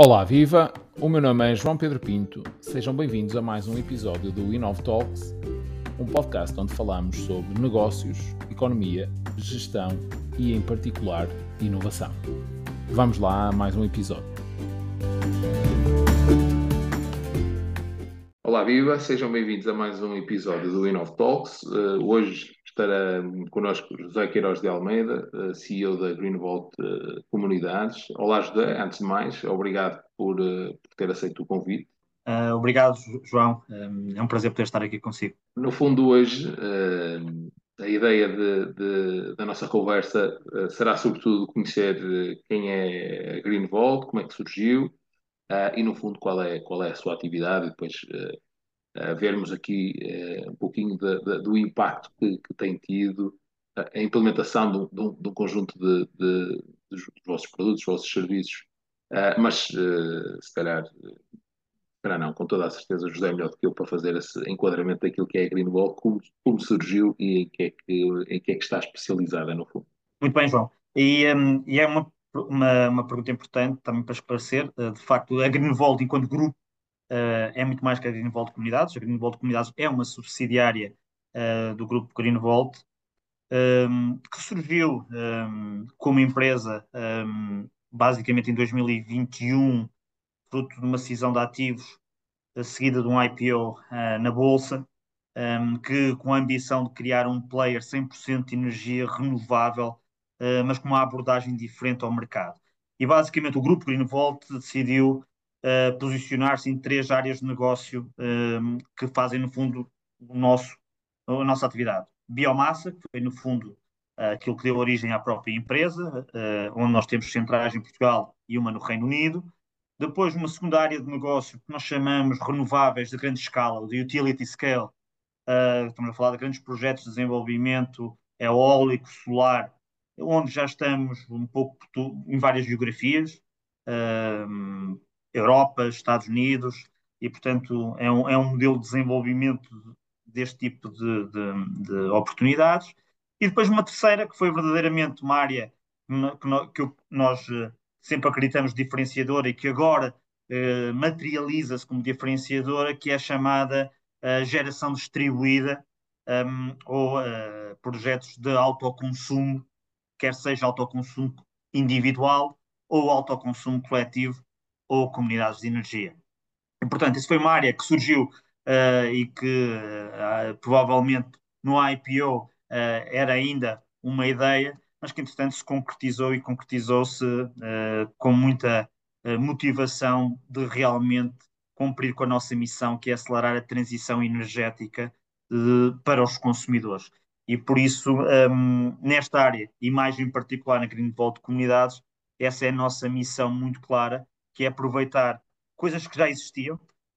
Olá, viva! O meu nome é João Pedro Pinto. Sejam bem-vindos a mais um episódio do Inov Talks, um podcast onde falamos sobre negócios, economia, gestão e, em particular, inovação. Vamos lá a mais um episódio. Olá, viva! Sejam bem-vindos a mais um episódio do Inov Talks. Uh, hoje estará connosco José Queiroz de Almeida, eh, CEO da Greenvolt eh, Comunidades. Olá, José. Antes de mais, obrigado por, eh, por ter aceito o convite. Uh, obrigado, João. Um, é um prazer poder estar aqui consigo. No fundo, hoje, uh, a ideia de, de, da nossa conversa uh, será, sobretudo, conhecer quem é a Greenvolt, como é que surgiu e, no fundo, qual é, qual é a sua atividade e depois vermos aqui uh, um pouquinho de, de, do impacto que, que, tem tido a implementação de um, de um conjunto de, de, dos vossos produtos, dos vossos serviços. Uh, mas, se calhar, não, com toda a certeza, José é melhor do que eu para fazer esse enquadramento daquilo que é a Greenwall, como, como surgiu e em que, é que, em que é que está especializada, no fundo. Muito bem, João. E, um, e é uma, uma, uma, pergunta importante também para esclarecer. De facto, a Greenvolt, enquanto grupo, uh, é muito mais que a Greenvolt Comunidades. A Greenvolt Comunidades é uma subsidiária uh, do grupo Greenvolt, um, ehm, que surgiu um, ehm, como empresa um, ehm, basicamente em 2021, fruto de uma cisão de ativos uh, seguida de um IPO na Bolsa, que com a ambição de criar um player 100% de energia renovável, mas com uma abordagem diferente ao mercado. E basicamente o grupo Greenvolt decidiu uh, posicionar-se em três áreas de negócio uh, que fazem, no fundo, o nosso, a nossa atividade. Biomassa, que foi, no fundo, uh, aquilo que deu origem à própria empresa, onde nós temos centrais em Portugal e uma no Reino Unido. Depois, uma segunda área de negócio que nós chamamos renováveis de grande escala, de utility scale. estamos a falar de grandes projetos de desenvolvimento eólico, solar, onde já estamos um pouco em várias geografias, Europa, Estados Unidos, e, portanto, é um, é um modelo de desenvolvimento deste tipo de, de, de oportunidades. E depois uma terceira, que foi verdadeiramente uma área que, que nós eh, sempre acreditamos diferenciadora e que agora eh, materializa-se como diferenciadora, que é a chamada uh, geração distribuída um, ou uh, projetos de autoconsumo, quer seja autoconsumo individual ou autoconsumo coletivo, ou comunidades de energia. E, portanto, isso foi uma área que surgiu uh, e que uh, provavelmente no IPO uh, era ainda uma ideia, mas que entretanto se concretizou e concretizou-se com muita motivação de realmente cumprir com a nossa missão, que é acelerar a transição energética para os consumidores. E por isso, um, nesta área, e mais em particular na Greenvolt Comunidades, essa é a nossa missão muito clara que é aproveitar coisas que já existiam.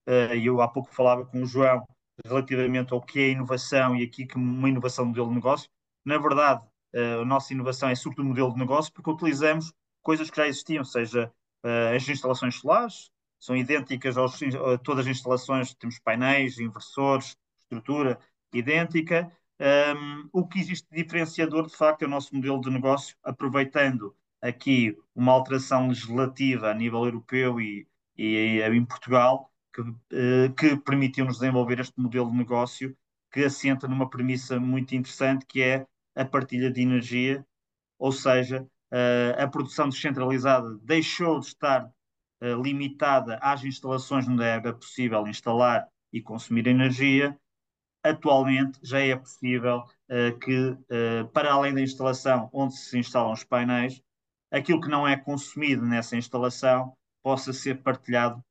Uh, eu há pouco falava com o João relativamente ao que é inovação e aqui que uma inovação de modelo de negócio. Na verdade, uh, a nossa inovação é sobretudo modelo de negócio porque utilizamos coisas que já existiam, seja uh, as instalações solares, são idênticas aos, a todas as instalações, temos painéis, inversores, estrutura idêntica. Um, o que existe de diferenciador, de facto, é o nosso modelo de negócio, aproveitando aqui uma alteração legislativa a nível europeu e, e em Portugal que, eh, que permitiu-nos desenvolver este modelo de negócio que assenta numa premissa muito interessante que é a partilha de energia, ou seja, eh, a produção descentralizada deixou de estar eh, limitada às instalações onde era possível instalar e consumir energia. Atualmente já é possível que, para além da instalação onde se instalam os painéis, aquilo que não é consumido nessa instalação possa ser partilhado,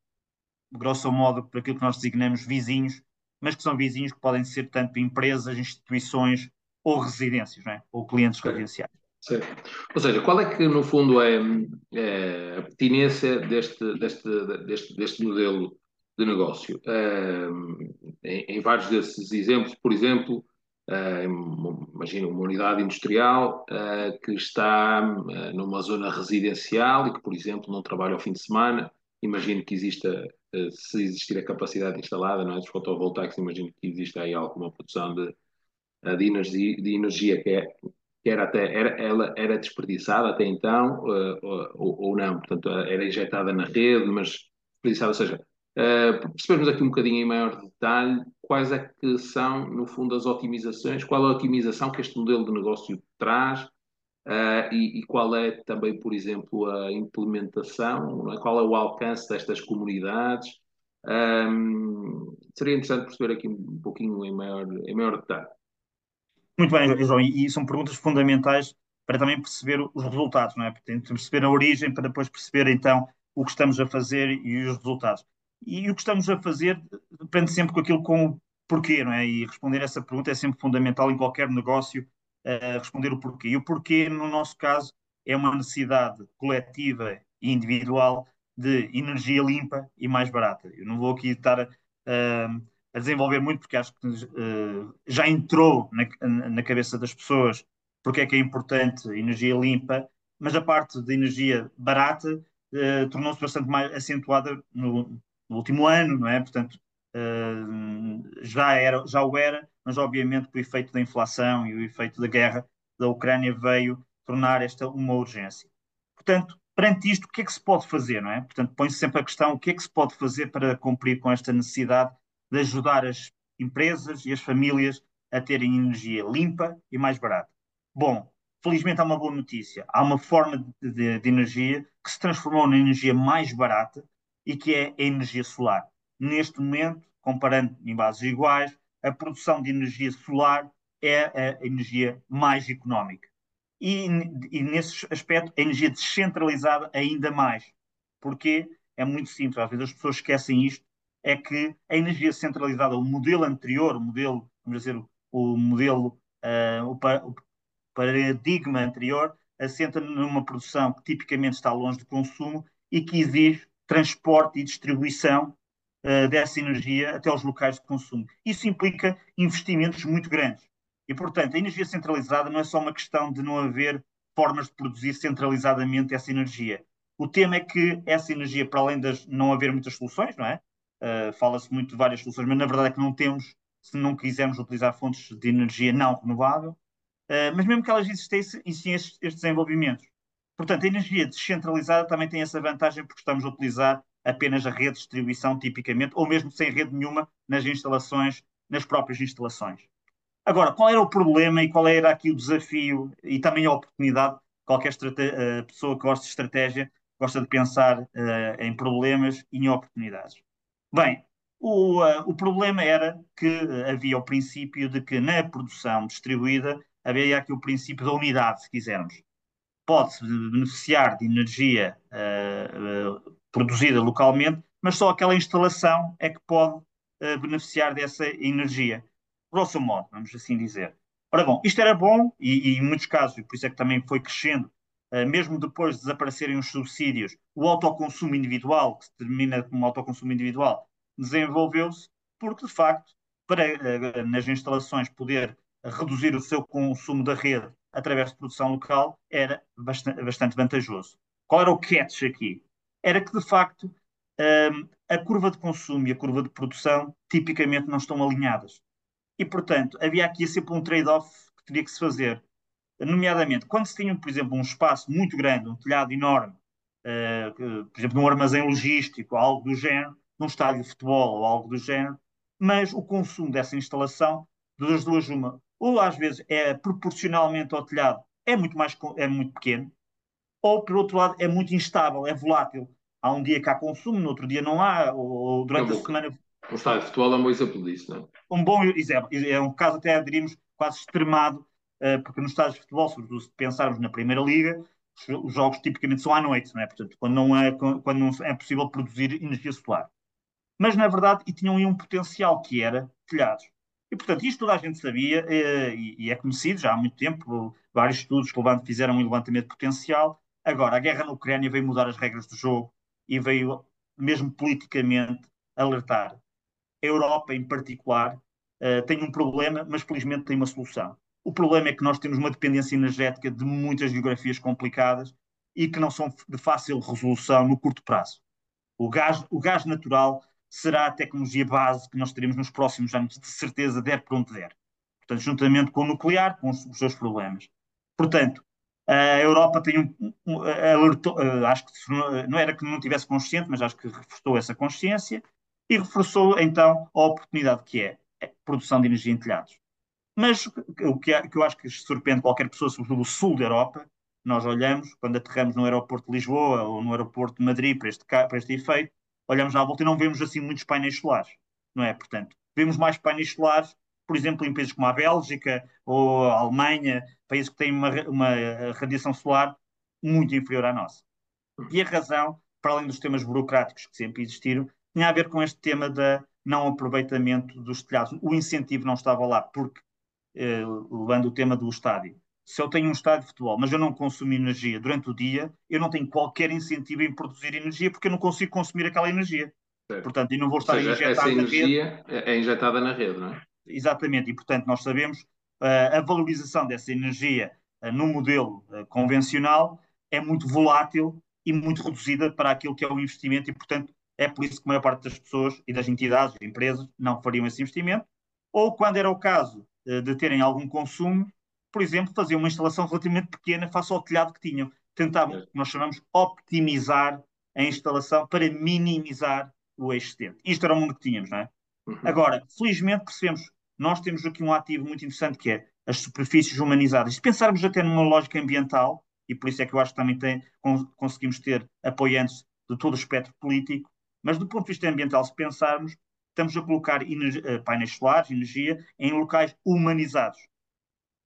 grosso modo, por aquilo que nós designamos vizinhos, mas que são vizinhos que podem ser tanto empresas, instituições ou residências, é? ou clientes residenciais. Sim. Ou seja, qual é que, no fundo, é, é a pertinência deste, deste, deste, deste modelo de negócio? É, em, em, vários desses exemplos, por exemplo, imagina uma unidade industrial uh, que está uh, numa zona residencial e que, por exemplo, não trabalha ao fim de semana. Imagino que exista, se existir a capacidade instalada, não é, dos fotovoltaicos, imagino que exista aí alguma produção de, de, energia, de energia que é que era até era, ela era desperdiçada até então ou, ou, não, portanto era injetada na rede, mas desperdiçada, ou seja, uh, percebemos aqui um bocadinho em maior detalhe quais é que são, no fundo, as otimizações, qual é a otimização que este modelo de negócio traz uh, e, e, qual é também, por exemplo, a implementação, é? qual é o alcance destas comunidades. Um, seria interessante perceber aqui um pouquinho em maior, em maior detalhe. Muito bem, João, e são perguntas fundamentais para também perceber os resultados, não é? Temos perceber a origem para depois perceber então o que estamos a fazer e os resultados. E o que estamos a fazer depende sempre com aquilo com o porquê, não é? E responder essa pergunta é sempre fundamental em qualquer negócio, uh, responder o porquê. E o porquê, no nosso caso, é uma necessidade coletiva e individual de energia limpa e mais barata. Eu não vou aqui estar a, a desenvolver muito, porque acho que uh, já entrou na, na, cabeça das pessoas porque é que é importante energia limpa, mas a parte de energia barata uh, tornou-se bastante mais acentuada no, no, último ano, não é? Portanto, uh, já, era, já o era, mas obviamente que o efeito da inflação e o efeito da guerra da Ucrânia veio tornar esta uma urgência. Portanto, perante isto, o que é que se pode fazer, não é? Portanto, põe-se sempre a questão, o que é que se pode fazer para cumprir com esta necessidade de ajudar as empresas e as famílias a terem energia limpa e mais barata. Bom, felizmente há uma boa notícia. Há uma forma de, de, de energia que se transformou na energia mais barata e que é a energia solar. Neste momento, comparando em bases iguais, a produção de energia solar é a energia mais económica. E, e, nesse aspecto, a energia descentralizada ainda mais. Porque é muito simples, às vezes as pessoas esquecem isto, é que a energia centralizada, o modelo anterior, o modelo, vamos dizer, o modelo, uh, o, o, paradigma anterior, assenta numa produção que tipicamente está longe do consumo e que exige transporte e distribuição uh, dessa energia até aos locais de consumo. Isso implica investimentos muito grandes. E, portanto, a energia centralizada não é só uma questão de não haver formas de produzir centralizadamente essa energia. O tema é que essa energia, para além de não haver muitas soluções, não é? Uh, Fala-se muito de várias soluções, mas na verdade é que não temos, se não quisermos utilizar fontes de energia não renovável, uh, mas mesmo que elas existissem, estes desenvolvimentos. Portanto, a energia descentralizada também tem essa vantagem porque estamos a utilizar apenas a rede de distribuição, tipicamente, ou mesmo sem rede nenhuma nas instalações, nas próprias instalações. Agora, qual era o problema e qual era aqui o desafio e também a oportunidade? Qualquer uh, pessoa que gosta de estratégia gosta de pensar uh, em problemas e em oportunidades. Bem, o, uh, o problema era que havia o princípio de que na produção distribuída havia aqui o princípio da unidade, se quisermos. Pode-se beneficiar de energia uh, produzida localmente, mas só aquela instalação é que pode beneficiar dessa energia. Grosso modo, vamos assim dizer. Ora bom, isto era bom e, e em muitos casos, por isso é que também foi crescendo mesmo depois de desaparecerem os subsídios, o autoconsumo individual, que se determina como autoconsumo individual, desenvolveu-se porque, de facto, para eh, nas instalações poder reduzir o seu consumo da rede através de produção local era bastante, bastante vantajoso. Qual era o catch aqui? Era que, de facto, a curva de consumo e a curva de produção tipicamente não estão alinhadas. E, portanto, havia aqui sempre um trade-off que teria que se fazer nomeadamente quando se tinha, por exemplo, um espaço muito grande, um telhado enorme, uh, por exemplo, num armazém logístico, algo do género, num estádio de futebol ou algo do género, mas o consumo dessa instalação, das duas uma, ou às vezes é proporcionalmente ao telhado, é muito mais é muito pequeno, ou por outro lado é muito instável, é volátil. Há um dia que há consumo, no outro dia não há, ou durante é a semana. O estádio de futebol é um bom exemplo disso, não é? Um bom exemplo, é um caso até diríamos quase extremado eh, porque nos estádios de futebol, sobretudo se pensarmos na Primeira Liga, os jogos tipicamente são à noite, não é? Portanto, quando não é, quando não é possível produzir energia solar. Mas, na verdade, e tinham aí um potencial que era telhados. E, portanto, isto toda a gente sabia eh, e, é conhecido já há muito tempo. Vários estudos fizeram um levantamento potencial. Agora, a guerra na Ucrânia veio mudar as regras do jogo e veio, mesmo politicamente, alertar. A Europa, em particular, uh, tem um problema, mas felizmente tem uma solução. O problema é que nós temos uma dependência energética de muitas geografias complicadas e que não são de fácil resolução no curto prazo. O gás, o gás natural será a tecnologia base que nós teremos nos próximos anos, de certeza, der por onde der. Portanto, juntamente com o nuclear, com os, seus problemas. Portanto, a Europa tem um, um alertou, acho que não era que não tivesse consciente, mas acho que reforçou essa consciência e reforçou então a oportunidade que é a produção de energia em telhados. Mas o que, que eu acho que surpreende qualquer pessoa, sobretudo o sul da Europa, nós olhamos, quando aterramos no aeroporto de Lisboa ou no aeroporto de Madrid para este, para este efeito, olhamos à volta e não vemos assim muitos painéis solares, não é? Portanto, vemos mais painéis solares, por exemplo, em países como a Bélgica ou a Alemanha, países que têm uma, uma radiação solar muito inferior à nossa. E a razão, para além dos temas burocráticos que sempre existiram, tinha a ver com este tema da não aproveitamento dos telhados. O incentivo não estava lá, porque, eh, levando o tema do estádio, se eu tenho um estádio de futebol, mas eu não consumo energia durante o dia, eu não tenho qualquer incentivo em produzir energia, porque eu não consigo consumir aquela energia. Certo. Portanto, e não vou estar seja, a injetar essa energia é injetada na rede, não é? Exatamente, e portanto nós sabemos uh, a valorização dessa energia uh, no modelo uh, convencional é muito volátil e muito reduzida para aquilo que é o investimento e portanto é por isso que a maior parte das pessoas e das entidades, empresas, não fariam esse investimento, ou quando era o caso de terem algum consumo, por exemplo, faziam uma instalação relativamente pequena face ao telhado que tinham. Tentavam, nós chamamos, optimizar a instalação para minimizar o excedente. Isto era o mundo que tínhamos, não é? Uhum. Agora, felizmente percebemos, nós temos aqui um ativo muito interessante que é as superfícies humanizadas. Se pensarmos até numa lógica ambiental, e por isso é que eu acho que também tem, conseguimos ter apoiantes de todo o espectro político, mas do ponto de vista ambiental, se pensarmos, estamos a colocar eh, painéis solares, energia, em locais humanizados.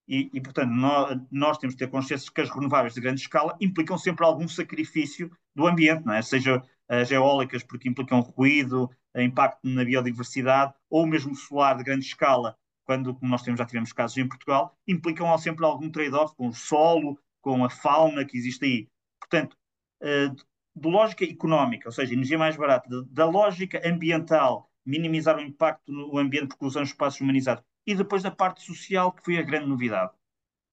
E, e, portanto, nós, nós, temos de ter consciência que as renováveis de grande escala implicam sempre algum sacrifício do ambiente, não é? seja as eólicas, porque implicam ruído, impacto na biodiversidade, ou mesmo solar de grande escala, quando, como nós temos, já tivemos casos em Portugal, implicam sempre algum trade-off com o solo, com a fauna que existe aí. Portanto, uh, de lógica económica, ou seja, energia mais barata, da lógica ambiental, minimizar o impacto no ambiente porque usamos espaços humanizados, e depois da parte social, que foi a grande novidade.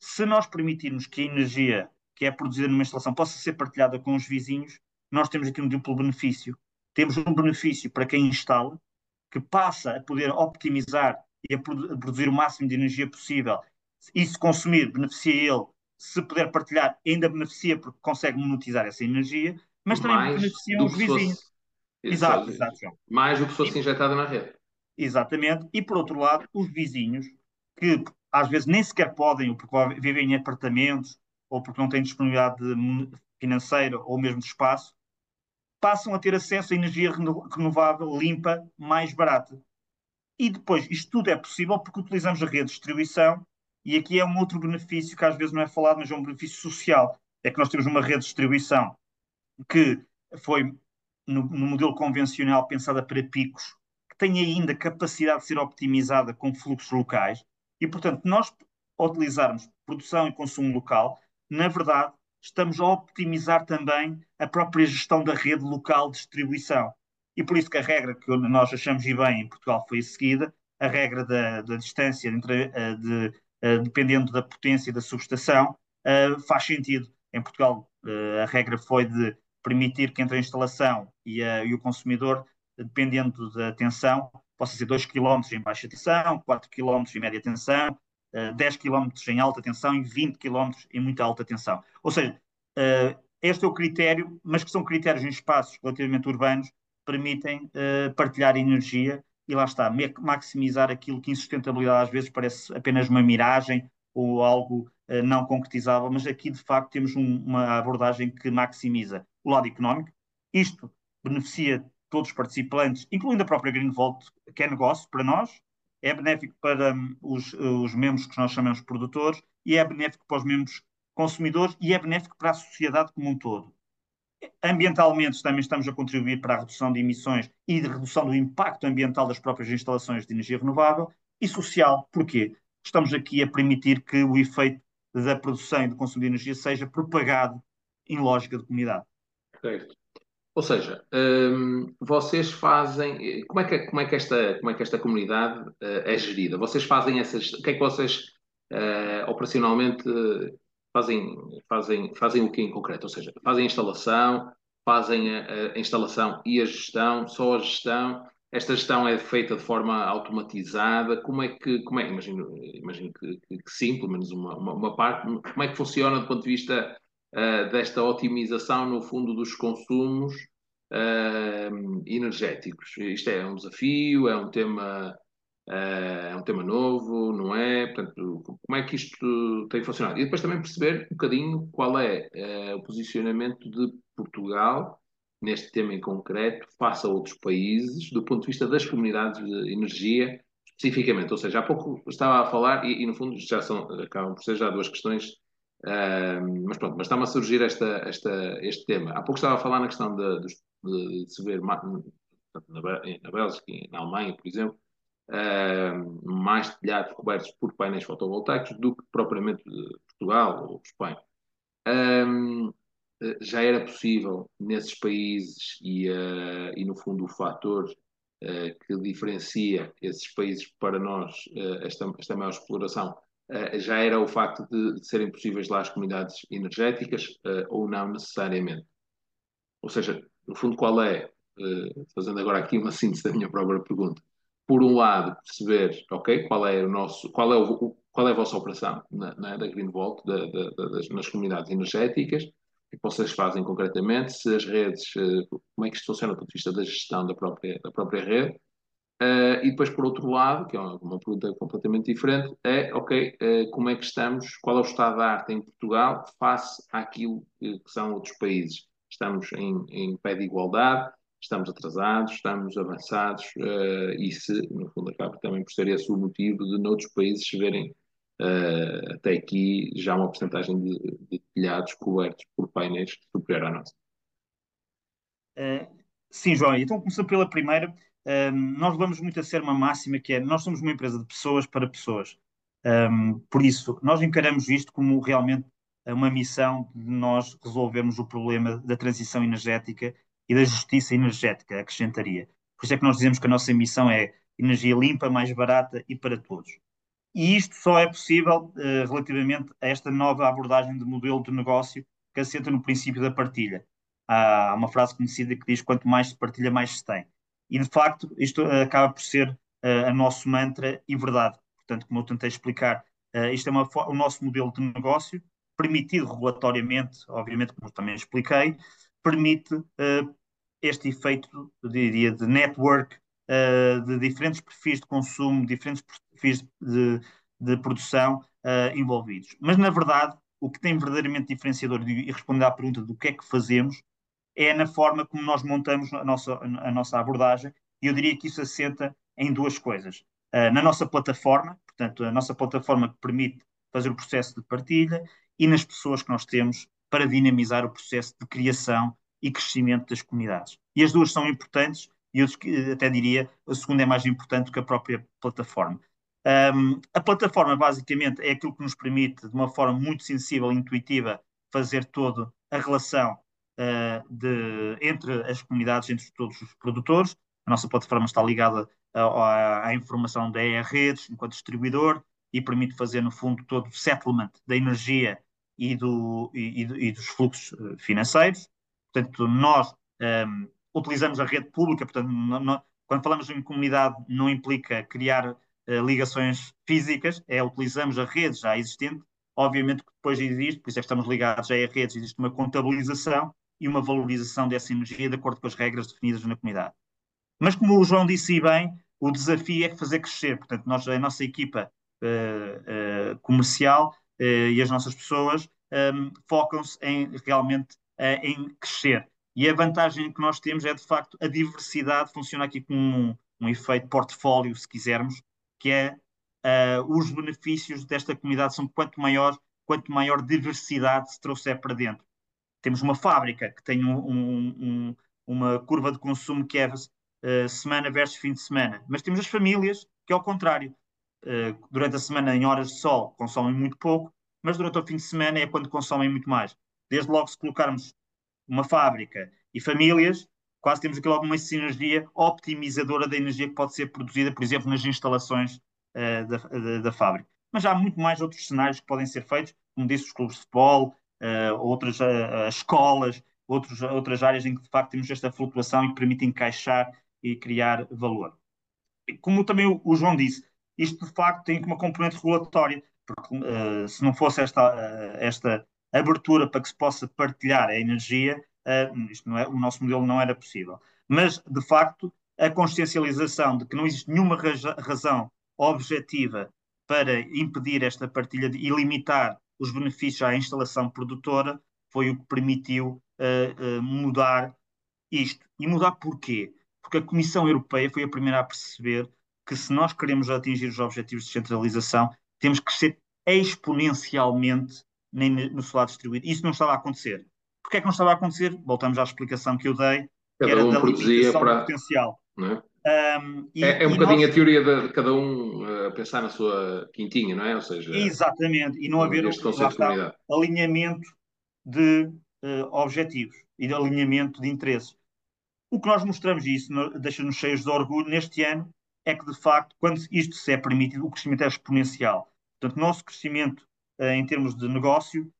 Se nós permitirmos que a energia que é produzida numa instalação possa ser partilhada com os vizinhos, nós temos aqui um duplo benefício. Temos um benefício para quem instala, que passa a poder optimizar e a produzir o máximo de energia possível. E se consumir, beneficia ele. Se puder partilhar, ainda beneficia porque consegue monetizar essa energia, mas também Mais beneficia os vizinhos. Fosse... Exato, exato. Mais do que fosse injetado na rede. Exatamente. E por outro lado, os vizinhos, que às vezes nem sequer podem, ou porque vivem em apartamentos, ou porque não têm disponibilidade financeira ou mesmo de espaço, passam a ter acesso a energia renovável, limpa, mais barata. E depois, isto tudo é possível porque utilizamos a rede de distribuição, e aqui é um outro benefício que às vezes não é falado, mas é um benefício social. É que nós temos uma rede de distribuição que foi, no, no modelo convencional, pensada para picos, tem ainda capacidade de ser optimizada com fluxos locais e, portanto, nós utilizarmos produção e consumo local, na verdade, estamos a optimizar também a própria gestão da rede local de distribuição. E por isso que a regra que nós achamos e bem em Portugal foi seguida, a regra da, da distância entre, uh, de, uh, dependendo da potência da subestação, uh, faz sentido. Em Portugal, a regra foi de permitir que entre a instalação e, e o consumidor dependendo da tensão, possa ser 2 km em baixa tensão, 4 km em média tensão, 10 km em alta tensão e 20 km em muita alta tensão. Ou seja, eh, este é o critério, mas que são critérios em espaços relativamente urbanos, permitem eh, partilhar energia e lá está, maximizar aquilo que em sustentabilidade às vezes parece apenas uma miragem ou algo eh, não concretizável, mas aqui de facto temos um, uma abordagem que maximiza o lado económico. Isto beneficia todos os participantes, incluindo a própria Greenvolt, que é negócio para nós, é benéfico para um, os, os membros que nós chamamos produtores e é benéfico para os membros consumidores e é benéfico para a sociedade como um todo. Ambientalmente, também estamos a contribuir para a redução de emissões e de redução do impacto ambiental das próprias instalações de energia renovável. E social, porquê? Estamos aqui a permitir que o efeito da produção e do consumo de energia seja propagado em lógica de comunidade. Certo. Ou seja, um, vocês fazem. Como é, que, como, é que esta, como é que esta comunidade uh, é gerida? Vocês fazem essas. O que é que vocês uh, operacionalmente fazem, fazem, fazem o que em concreto? Ou seja, fazem a instalação, fazem a, a, instalação e a gestão, só a gestão. esta gestão é feita de forma automatizada? Como é que, como é, imagino, imagino que, que, que sim, pelo menos uma, uma, uma, parte, como é que funciona do ponto de vista uh, desta otimização, no fundo, dos consumos uh, energéticos? Isto é um desafio, é um tema Uh, é um tema novo, não é? Portanto, como é que isto tem funcionado? E depois também perceber um bocadinho qual é uh, o posicionamento de Portugal neste tema em concreto face a outros países, do ponto de vista das comunidades de energia, especificamente. Ou seja, há pouco estava a falar, e, e no fundo já são, acabam por ser já duas questões, uh, mas pronto, mas está-me a surgir esta, esta, este tema. Há pouco estava a falar na questão de, de, de se ver na, na Bélgica e na Alemanha, por exemplo, uh, mais telhados cobertos por painéis fotovoltaicos do que propriamente Portugal ou Espanha. Um, já era possível nesses países e, uh, e no fundo o fator uh, que diferencia esses países para nós uh, esta, esta maior exploração já era o facto de, serem possíveis lá as comunidades energéticas ou não necessariamente. Ou seja, no fundo qual é, fazendo agora aqui uma síntese da minha própria pergunta, por um lado, perceber, ok, qual é o nosso, qual é, o, qual é a vossa operação na, na, da Green Vault, da, da, das, nas comunidades energéticas, o que vocês fazem concretamente, se as redes, eh, como é que isto funciona do ponto de vista da gestão da própria, da própria rede, uh, e depois, por outro lado, que é uma, pergunta completamente diferente, é, ok, uh, como é que estamos, qual é o estado da arte em Portugal face àquilo que, que são outros países? Estamos em, em pé de igualdade, estamos atrasados, estamos avançados, uh, e se, no fundo, acaba também por ser esse o motivo de noutros países se verem até aqui já uma porcentagem de, de, telhados cobertos por painéis superior à nossa. Sim, João, então começando pela primeira, um, nós levamos muito a ser uma máxima que é nós somos uma empresa de pessoas para pessoas. Um, por isso, nós encaramos isto como realmente uma missão de nós resolvermos o problema da transição energética e da justiça energética, acrescentaria. Por isso é que nós dizemos que a nossa missão é energia limpa, mais barata e para todos. E isto só é possível uh, relativamente a esta nova abordagem de modelo de negócio que assenta no princípio da partilha. Há uma frase conhecida que diz: quanto mais se partilha, mais se tem. E de facto, isto uh, acaba por ser uh, a nosso mantra e verdade. Portanto, como eu tentei explicar, isto é uma, o nosso modelo de negócio, permitido regulatoriamente, obviamente, como também expliquei, permite este efeito, eu diria, de network uh, de diferentes perfis de consumo, diferentes perfis de, de produção uh, envolvidos. Mas, na verdade, o que tem verdadeiramente diferenciador e responder à pergunta do que é que fazemos é na forma como nós montamos a nossa, a nossa abordagem, e eu diria que isso assenta em duas coisas. Uh, na nossa plataforma, portanto, a nossa plataforma que permite fazer o processo de partilha, e nas pessoas que nós temos para dinamizar o processo de criação e crescimento das comunidades. E as duas são importantes, e eu até diria a segunda é mais importante do que a própria plataforma. Um, a plataforma, basicamente, é aquilo que nos permite, de uma forma muito sensível e intuitiva, fazer toda a relação uh, de, entre as comunidades, entre todos os produtores. A nossa plataforma está ligada à, à informação da ER Redes, enquanto distribuidor, e permite fazer, no fundo, todo o settlement da energia e, do, e, e dos fluxos eh, financeiros. Portanto, nós um, utilizamos a rede pública, portanto, quando falamos em comunidade, não implica criar uh, ligações físicas, é utilizamos a rede já existente. Obviamente que depois existe, por isso é que estamos ligados já a redes, existe uma contabilização e uma valorização dessa energia de acordo com as regras definidas na comunidade. Mas como o João disse bem, o desafio é fazer crescer. Portanto, nós, a nossa equipa uh, uh, comercial e as nossas pessoas um, focam-se em realmente em crescer. E a vantagem que nós temos é, de facto, a diversidade funciona aqui como um, um efeito portfólio, se quisermos, que é uh, os benefícios desta comunidade são quanto maior, quanto maior diversidade se trouxer para dentro. Temos uma fábrica que tem um, um, uma curva de consumo que é uh, semana versus fim de semana, mas temos as famílias que, ao contrário, uh, durante a semana, em horas de sol, consomem muito pouco, mas durante o fim de semana é quando consomem muito mais. Desde logo, se colocarmos uma fábrica e famílias, quase temos aqui logo uma sinergia optimizadora da energia que pode ser produzida, por exemplo, nas instalações uh, da, da, da, fábrica. Mas há muito mais outros cenários que podem ser feitos, como disse, os clubes de futebol, uh, outras uh, escolas, outros, outras áreas em que de facto temos esta flutuação e que permite encaixar e criar valor. Como também o João disse, isto de facto tem uma componente regulatória, porque uh, se não fosse esta, esta abertura para que se possa partilhar a energia, isto não é, o nosso modelo não era possível. Mas, de facto, a consciencialização de que não existe nenhuma razão objetiva para impedir esta partilha e limitar os benefícios à instalação produtora foi o que permitiu uh, uh, mudar isto. E mudar porquê? Porque a Comissão Europeia foi a primeira a perceber que se nós queremos atingir os objetivos de descentralização, temos que crescer exponencialmente no solar distribuído. Isso não estava a acontecer. Porquê é que não estava a acontecer? Voltamos à explicação que eu dei. Cada era um da produzia para... potencial. É? Um, e, é, é, um bocadinho nós... a teoria de, de cada um uh, pensar na sua quintinha, não é? Ou seja, exatamente, e não haver este de alinhamento de uh, objetivos e de alinhamento de interesses. O que nós mostramos, e isso deixa-nos cheios de orgulho neste ano, é que de facto, quando isto se é permitido, o crescimento é exponencial. Portanto, nosso crescimento uh, em termos de negócio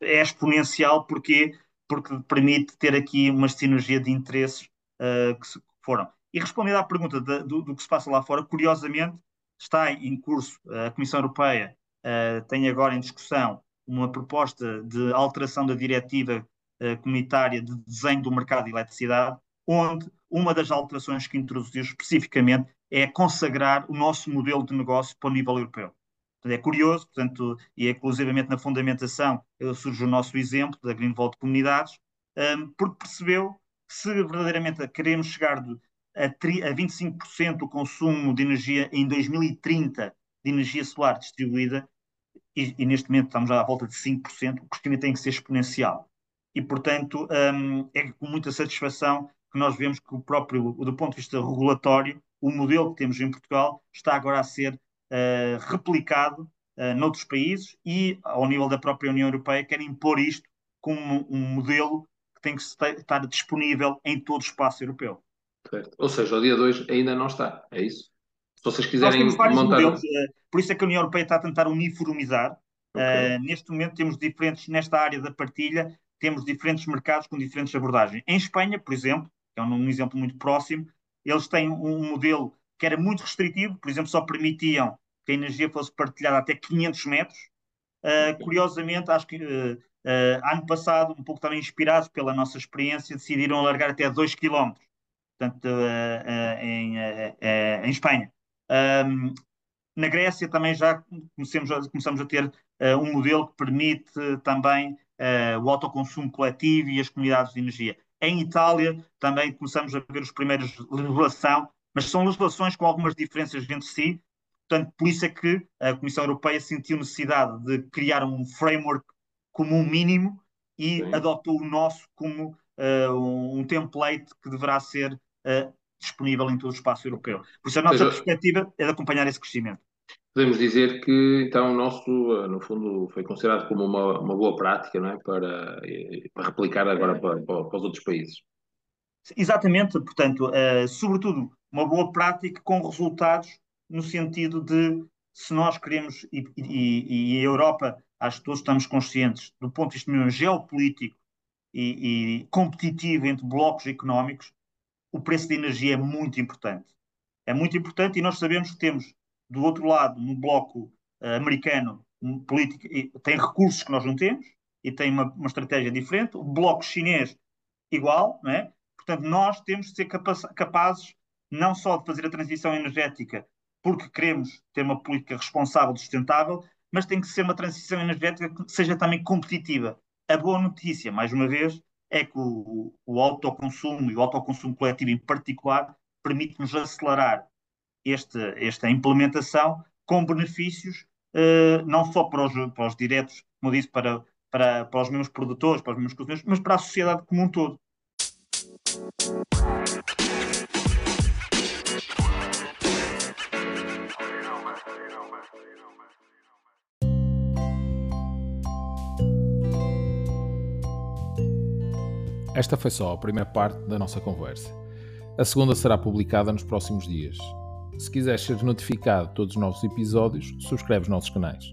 é exponencial, porque porque permite ter aqui uma sinergia de interesses uh, que foram. E respondendo à pergunta de, do, do, que se passa lá fora, curiosamente, está em curso, a Comissão Europeia uh, tem agora em discussão uma proposta de alteração da diretiva uh, comunitária de desenho do mercado de eletricidade, onde uma das alterações que introduziu especificamente é consagrar o nosso modelo de negócio para o nível europeu. É curioso, portanto, e inclusivamente na fundamentação surge o nosso exemplo da Greenvolt Comunidades, um, porque percebeu se verdadeiramente queremos chegar a, tri, a 25% do consumo de energia em 2030 de energia solar distribuída, e, e, neste momento estamos à volta de 5%, o crescimento tem que ser exponencial. E, portanto, um, é com muita satisfação que nós vemos que o próprio, do ponto de vista regulatório, o modelo que temos em Portugal está agora a ser uh, replicado uh, noutros países e, ao nível da própria União Europeia, querem impor isto como um, modelo tem que estar disponível em todo o espaço europeu. Certo. Ou seja, o dia 2 ainda não está, é isso? Se vocês quiserem montar... Modelos, uh, por isso é que a União Europeia está a tentar uniformizar. Okay. Uh, neste momento temos diferentes, nesta área da partilha, temos diferentes mercados com diferentes abordagens. Em Espanha, por exemplo, que é um, um exemplo muito próximo, eles têm um modelo que era muito restritivo, por exemplo, só permitiam que a energia fosse partilhada até 500 metros. Uh, curiosamente, acho que uh, uh, ano passado, um pouco também inspirados pela nossa experiência, decidiram alargar até 2 km, portanto, em, em, Espanha. Um, na Grécia também já começamos a, começamos a ter um modelo que permite também o autoconsumo coletivo e as comunidades de energia. Em Itália também começamos a ver os primeiros legislação mas são legislações com algumas diferenças entre si. Portanto, por isso é que a Comissão Europeia sentiu necessidade de criar um framework comum mínimo e Sim. adotou o nosso como uh, um template que deverá ser uh, disponível em todo o espaço europeu. Por isso, a nossa seja, perspectiva é de acompanhar esse crescimento. Podemos dizer que, então, o nosso, uh, no fundo, foi considerado como uma, uma boa prática não é? para, para replicar agora para, para, os outros países. Exatamente, portanto, uh, sobretudo uma boa prática com resultados no sentido de se nós queremos, e, e, e a Europa, acho que todos estamos conscientes, do ponto de vista geopolítico e, e competitivo entre blocos económicos, o preço da energia é muito importante. É muito importante e nós sabemos que temos, do outro lado, no bloco uh, americano, um político, tem recursos que nós não temos e tem uma, uma estratégia diferente. O bloco chinês, igual, não é? Portanto, nós temos de ser capazes não só de fazer a transição energética porque queremos ter uma política responsável e sustentável, mas tem que ser uma transição energética que seja também competitiva. A boa notícia, mais uma vez, é que o, o autoconsumo e o autoconsumo coletivo em particular permite-nos acelerar este, esta implementação com benefícios uh, não só para os, para os diretos, como disse, para, para, para os mesmos produtores, para os mesmos consumidores, mas para a sociedade como um todo. Esta foi só a primeira parte da nossa conversa. A segunda será publicada nos próximos dias. Se quiseres ser notificado de todos os novos episódios, subscreve os nossos canais.